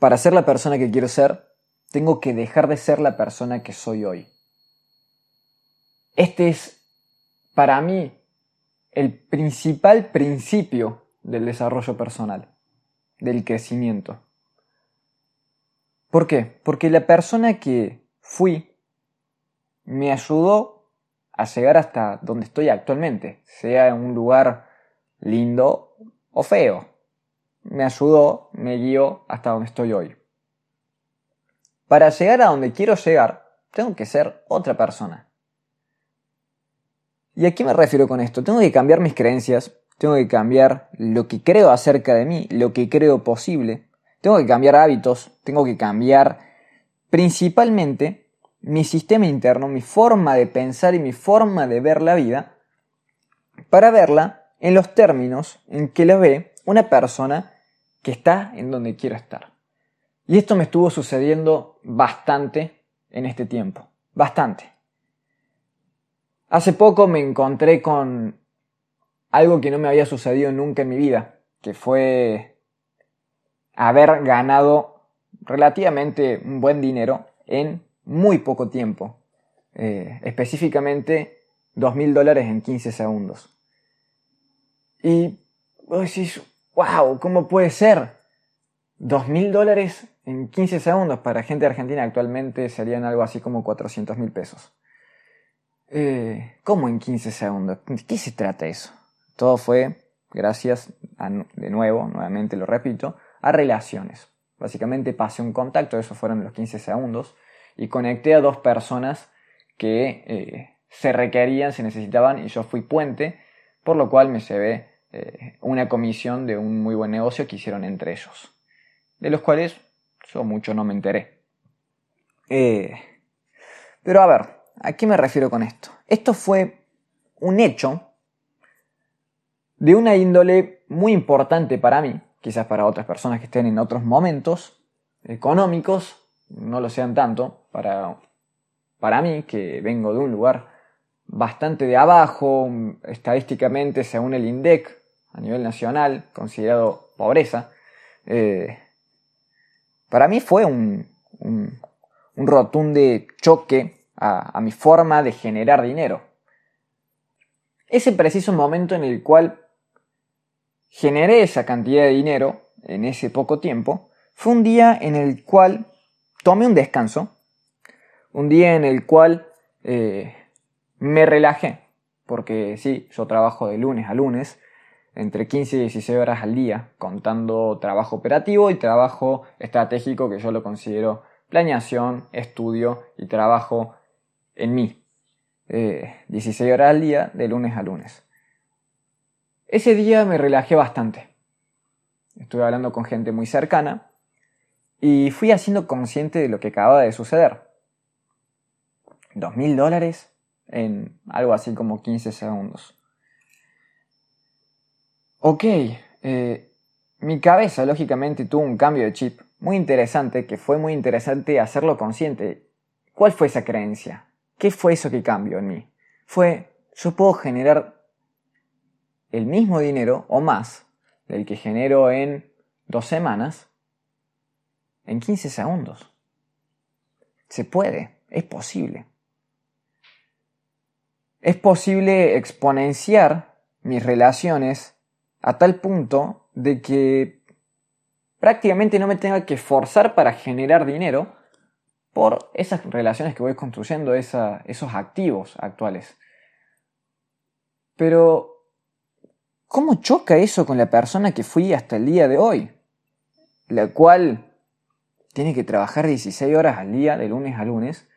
para ser la persona que quiero ser, tengo que dejar de ser la persona que soy hoy. Este es, para mí, el principal principio del desarrollo personal, del crecimiento. ¿Por qué? Porque la persona que fui me ayudó a llegar hasta donde estoy actualmente, sea en un lugar lindo o feo. Me ayudó, me guió hasta donde estoy hoy. Para llegar a donde quiero llegar, tengo que ser otra persona. ¿Y a qué me refiero con esto? Tengo que cambiar mis creencias, tengo que cambiar lo que creo acerca de mí, lo que creo posible, tengo que cambiar hábitos, tengo que cambiar principalmente mi sistema interno, mi forma de pensar y mi forma de ver la vida, para verla en los términos en que la ve una persona que está en donde quiero estar. Y esto me estuvo sucediendo bastante en este tiempo, bastante. Hace poco me encontré con algo que no me había sucedido nunca en mi vida, que fue haber ganado relativamente un buen dinero en muy poco tiempo. Eh, específicamente 2.000 dólares en 15 segundos. Y vos wow, ¿cómo puede ser? 2.000 dólares en 15 segundos para gente argentina actualmente serían algo así como 400 mil pesos. Eh, ¿Cómo en 15 segundos? ¿De qué se trata eso? Todo fue gracias, de nuevo, nuevamente lo repito, a relaciones. Básicamente pasé un contacto, eso fueron los 15 segundos, y conecté a dos personas que eh, se requerían, se necesitaban, y yo fui puente, por lo cual me llevé eh, una comisión de un muy buen negocio que hicieron entre ellos, de los cuales yo mucho no me enteré. pero a ver, ¿A qué me refiero con esto? Esto fue un hecho de una índole muy importante para mí, quizás para otras personas que estén en otros momentos económicos, no lo sean tanto, para, para mí, que vengo de un lugar bastante de abajo, estadísticamente, según el INDEC, a nivel nacional, considerado pobreza, eh, para mí fue un, un, un rotundo choque a, mi forma de generar dinero. Ese preciso momento en el cual generé esa cantidad de dinero en ese poco tiempo fue un día en el cual tomé un descanso, un día en el cual eh, me relajé, porque sí, yo trabajo de lunes a lunes, entre 15 y 16 horas al día, contando trabajo operativo y trabajo estratégico que yo lo considero planeación, estudio y trabajo en mí. 16 eh, horas al día, de lunes a lunes. Ese día me relajé bastante. Estuve hablando con gente muy cercana y fui haciendo consciente de lo que acababa de suceder. Dos mil dólares en algo así como 15 segundos. Ok, eh, mi cabeza lógicamente tuvo un cambio de chip muy interesante, que fue muy interesante hacerlo consciente. ¿Cuál fue esa creencia? ¿Qué fue eso que cambió en mí? Fue, yo puedo generar el mismo dinero o más del que genero en dos semanas en 15 segundos. Se puede, es posible. Es posible exponenciar mis relaciones a tal punto de que prácticamente no me tenga que forzar para generar dinero, por esas relaciones que voy construyendo, esos activos actuales. Pero, ¿cómo choca eso con la persona que fui hasta el día de hoy? La cual tiene que trabajar 16 horas al día, de lunes a lunes,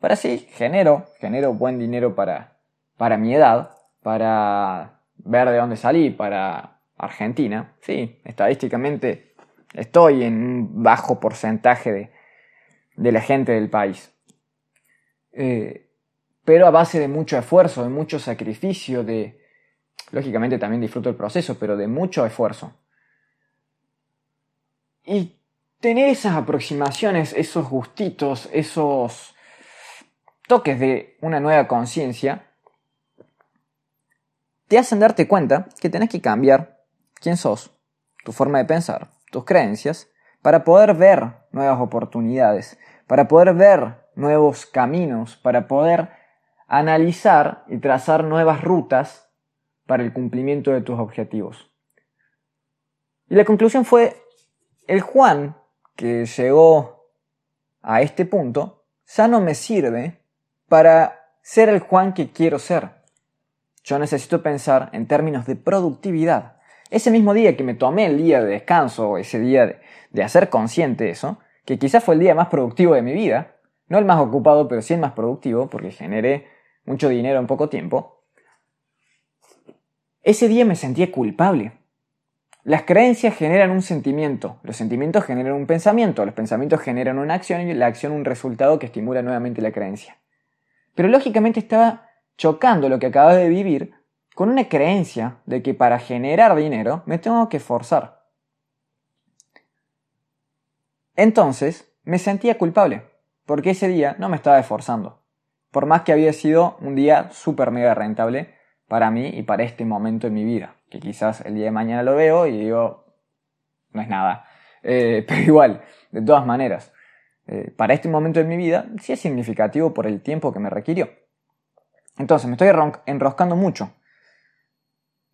para así genero, genero buen dinero para, para mi edad, para ver de dónde salí, para Argentina. Sí, estadísticamente estoy en un bajo porcentaje de, de la gente del país. Eh, pero a base de mucho esfuerzo, de mucho sacrificio, de... Lógicamente también disfruto el proceso, pero de mucho esfuerzo. Y tener esas aproximaciones, esos gustitos, esos toques de una nueva conciencia, te hacen darte cuenta que tenés que cambiar quién sos, tu forma de pensar, tus creencias, para poder ver nuevas oportunidades, para poder ver nuevos caminos, para poder analizar y trazar nuevas rutas para el cumplimiento de tus objetivos. Y la conclusión fue, el Juan que llegó a este punto ya no me sirve para ser el Juan que quiero ser. Yo necesito pensar en términos de productividad. Ese mismo día que me tomé el día de descanso, ese día de, hacer consciente eso, que quizás fue el día más productivo de mi vida, no el más ocupado, pero sí el más productivo, porque generé mucho dinero en poco tiempo, ese día me sentía culpable. Las creencias generan un sentimiento, los sentimientos generan un pensamiento, los pensamientos generan una acción y la acción un resultado que estimula nuevamente la creencia. Pero lógicamente estaba chocando lo que acababa de vivir con una creencia de que para generar dinero me tengo que esforzar. Entonces me sentía culpable, porque ese día no me estaba esforzando, por más que había sido un día súper mega rentable para mí y para este momento en mi vida que quizás el día de mañana lo veo y digo, no es nada. Eh, pero igual, de todas maneras, eh, para este momento de mi vida sí es significativo por el tiempo que me requirió. Entonces, me estoy enroscando mucho.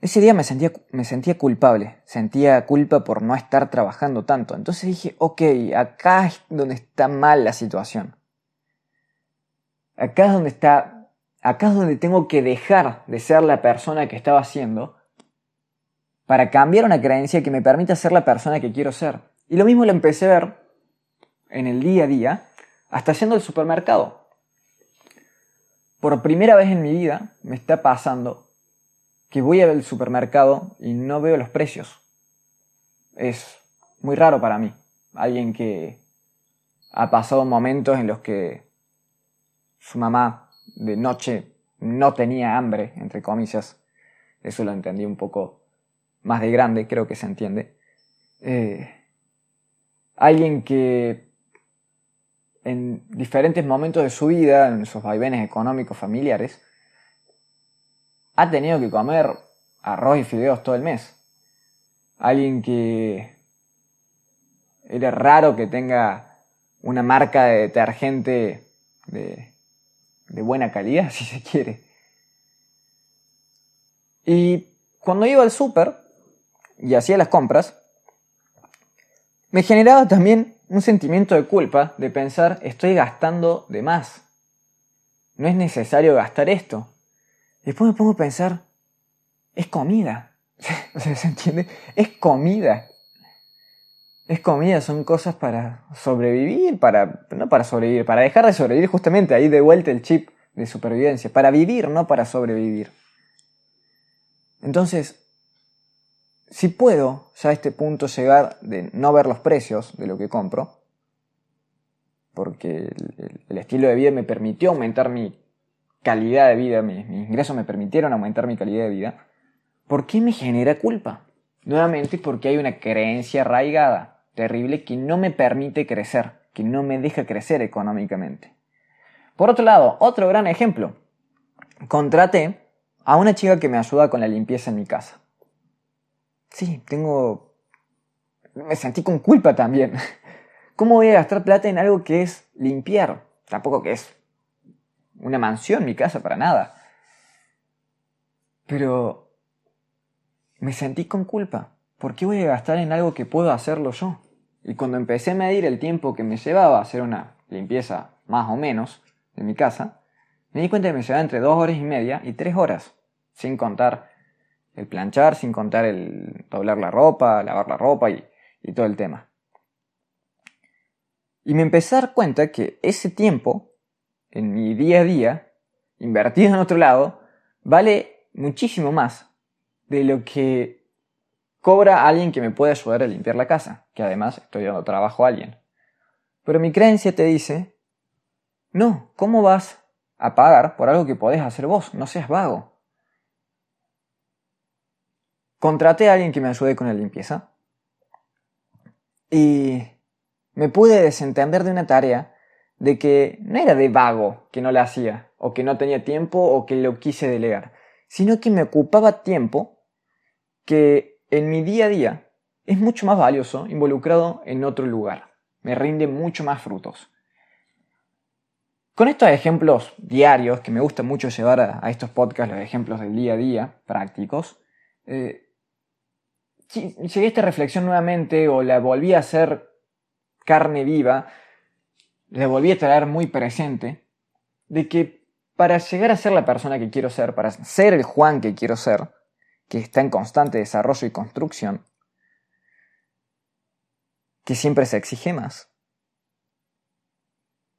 Ese día me sentía, me sentía culpable, sentía culpa por no estar trabajando tanto. Entonces dije, ok, acá es donde está mal la situación. Acá es donde está, acá es donde tengo que dejar de ser la persona que estaba haciendo para cambiar una creencia que me permita ser la persona que quiero ser. Y lo mismo lo empecé a ver en el día a día, hasta yendo al supermercado. Por primera vez en mi vida me está pasando que voy al supermercado y no veo los precios. Es muy raro para mí. Alguien que ha pasado momentos en los que su mamá de noche no tenía hambre, entre comillas. Eso lo entendí un poco más de grande, creo que se entiende. Eh, alguien que en diferentes momentos de su vida, en sus vaivenes económicos familiares, ha tenido que comer arroz y fideos todo el mes. Alguien que era raro que tenga una marca de detergente de, de buena calidad, si se quiere. Y cuando iba al súper, y hacía las compras, me generaba también un sentimiento de culpa de pensar estoy gastando de más. No es necesario gastar esto. Después me pongo a pensar, es comida. ¿Se entiende? Es comida. Es comida, son cosas para sobrevivir, para, no para sobrevivir, para dejar de sobrevivir justamente, ahí de vuelta el chip de supervivencia, para vivir, no para sobrevivir. Entonces, si puedo ya a este punto llegar de no ver los precios de lo que compro, porque el, estilo de vida me permitió aumentar mi calidad de vida, mis, mis, ingresos me permitieron aumentar mi calidad de vida, ¿por qué me genera culpa? Nuevamente porque hay una creencia arraigada, terrible, que no me permite crecer, que no me deja crecer económicamente. Por otro lado, otro gran ejemplo. Contraté a una chica que me ayuda con la limpieza en mi casa. Sí, tengo... Me sentí con culpa también. ¿Cómo voy a gastar plata en algo que es limpiar? Tampoco que es una mansión mi casa, para nada. Pero me sentí con culpa. ¿Por qué voy a gastar en algo que puedo hacerlo yo? Y cuando empecé a medir el tiempo que me llevaba a hacer una limpieza más o menos de mi casa, me di cuenta que me llevaba entre dos horas y media y tres horas, sin contar el planchar, sin contar el doblar la ropa, lavar la ropa y, todo el tema. Y me empecé a dar cuenta que ese tiempo, en mi día a día, invertido en otro lado, vale muchísimo más de lo que cobra alguien que me puede ayudar a limpiar la casa, que además estoy dando trabajo a alguien. Pero mi creencia te dice, no, ¿cómo vas a pagar por algo que podés hacer vos? No seas vago. Contraté a alguien que me ayude con la limpieza y me pude desentender de una tarea de que no era de vago que no la hacía, o que no tenía tiempo, o que lo quise delegar, sino que me ocupaba tiempo que en mi día a día es mucho más valioso involucrado en otro lugar. Me rinde mucho más frutos. Con estos ejemplos diarios, que me gusta mucho llevar a, estos podcasts, los ejemplos del día a día, prácticos, eh, llegué a esta reflexión nuevamente o la volví a hacer carne viva, la volví a traer muy presente, de que para llegar a ser la persona que quiero ser, para ser el Juan que quiero ser, que está en constante desarrollo y construcción, que siempre se exige más.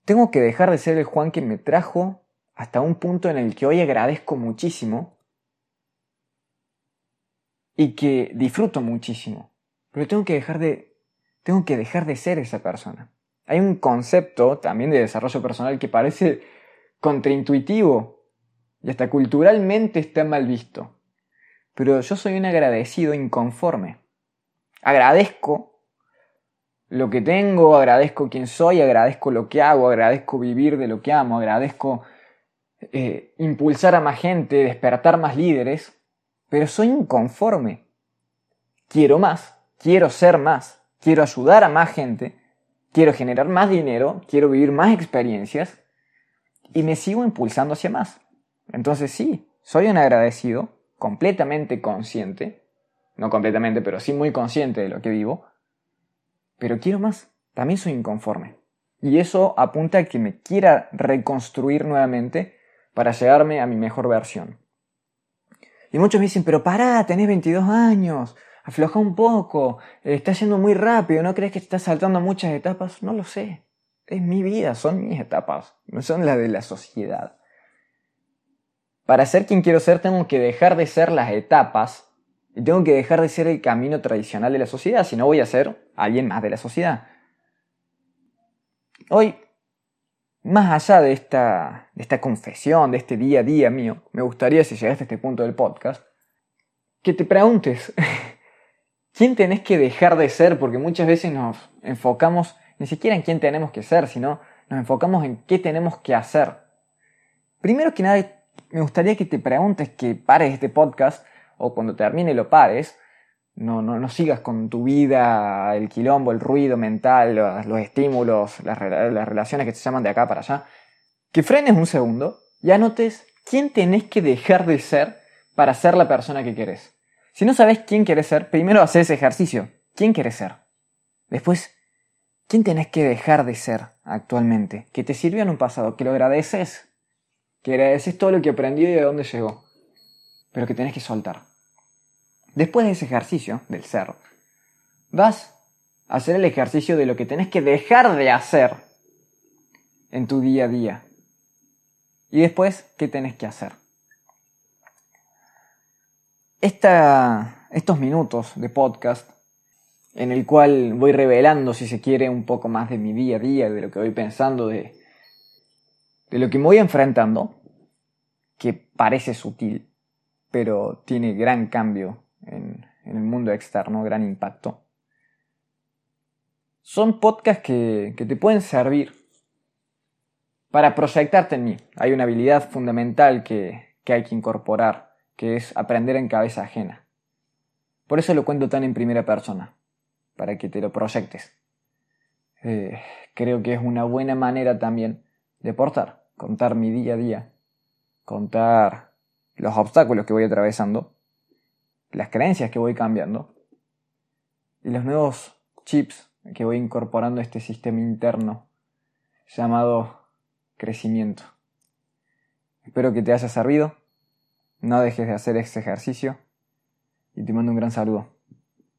Tengo que dejar de ser el Juan que me trajo hasta un punto en el que hoy agradezco muchísimo y que disfruto muchísimo. Pero tengo que dejar de tengo que dejar de ser esa persona. Hay un concepto también de desarrollo personal que parece contraintuitivo y hasta culturalmente está mal visto. Pero yo soy un agradecido inconforme. Agradezco lo que tengo, agradezco quién soy, agradezco lo que hago, agradezco vivir de lo que amo, agradezco eh, impulsar a más gente, despertar más líderes, pero soy inconforme. Quiero más, quiero ser más, quiero ayudar a más gente, quiero generar más dinero, quiero vivir más experiencias y me sigo impulsando hacia más. Entonces sí, soy un agradecido, completamente consciente, no completamente, pero sí muy consciente de lo que vivo, pero quiero más, también soy inconforme. Y eso apunta a que me quiera reconstruir nuevamente para llegarme a mi mejor versión. Y muchos me dicen, pero pará, tenés 22 años, afloja un poco, estás yendo muy rápido, ¿no crees que estás saltando muchas etapas? No lo sé. Es mi vida, son mis etapas, no son las de la sociedad. Para ser quien quiero ser tengo que dejar de ser las etapas y tengo que dejar de ser el camino tradicional de la sociedad, si no voy a ser alguien más de la sociedad. Hoy, más allá de esta, de esta confesión, de este día a día mío, me gustaría, si llegaste a este punto del podcast, que te preguntes, ¿quién tenés que dejar de ser? Porque muchas veces nos enfocamos ni siquiera en quién tenemos que ser, sino nos enfocamos en qué tenemos que hacer. Primero que nada, me gustaría que te preguntes, que pares este podcast, o cuando termine lo pares, no, no, no sigas con tu vida, el quilombo, el ruido mental, los, estímulos, las, las relaciones que te llaman de acá para allá. Que frenes un segundo y anotes quién tenés que dejar de ser para ser la persona que querés. Si no sabes quién querés ser, primero haces ese ejercicio. ¿Quién querés ser? Después, ¿Quién tenés que dejar de ser actualmente? Que te sirvió en un pasado, que lo agradeces, que agradeces todo lo que aprendió y de dónde llegó, pero que tenés que soltar. Después de ese ejercicio del ser, vas a hacer el ejercicio de lo que tenés que dejar de hacer en tu día a día. Y después, ¿qué tenés que hacer? Esta, estos minutos de podcast en el cual voy revelando, si se quiere, un poco más de mi día a día, de lo que voy pensando, de, lo que me voy enfrentando, que parece sutil, pero tiene gran cambio en, el mundo externo, gran impacto. Son podcasts que, te pueden servir para proyectarte en mí. Hay una habilidad fundamental que hay que incorporar, que es aprender en cabeza ajena. Por eso lo cuento tan en primera persona para que te lo proyectes. Eh, creo que es una buena manera también de portar, contar mi día a día, contar los obstáculos que voy atravesando, las creencias que voy cambiando y los nuevos chips que voy incorporando a este sistema interno llamado crecimiento. Espero que te haya servido, no dejes de hacer este ejercicio y te mando un gran saludo.